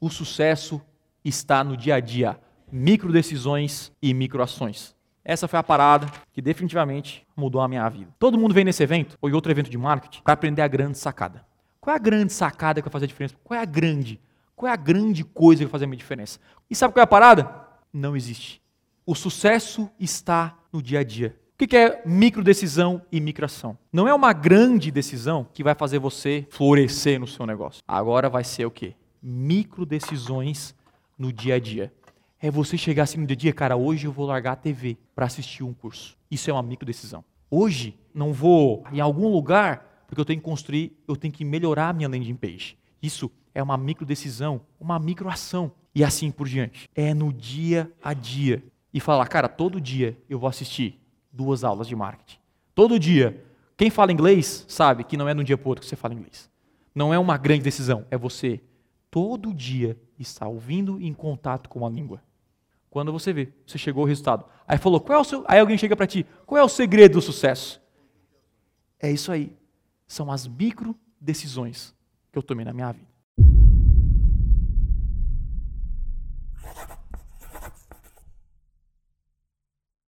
O sucesso está no dia a dia. Micro decisões e microações. Essa foi a parada que definitivamente mudou a minha vida. Todo mundo vem nesse evento, ou em outro evento de marketing, para aprender a grande sacada. Qual é a grande sacada que vai fazer a diferença? Qual é a grande? Qual é a grande coisa que vai fazer a minha diferença? E sabe qual é a parada? Não existe. O sucesso está no dia a dia. O que é micro decisão e microação? Não é uma grande decisão que vai fazer você florescer no seu negócio. Agora vai ser o quê? Micro decisões no dia a dia. É você chegar assim no dia a dia, cara, hoje eu vou largar a TV para assistir um curso. Isso é uma micro decisão. Hoje não vou em algum lugar porque eu tenho que construir, eu tenho que melhorar a minha landing page. Isso é uma micro decisão, uma microação e assim por diante. É no dia a dia e falar, cara, todo dia eu vou assistir duas aulas de marketing. Todo dia. Quem fala inglês sabe que não é no dia por outro que você fala inglês. Não é uma grande decisão, é você todo dia estar ouvindo em contato com a língua. Quando você vê, você chegou ao resultado. Aí falou, qual é o seu... Aí alguém chega para ti, qual é o segredo do sucesso? É isso aí. São as micro decisões que eu tomei na minha vida.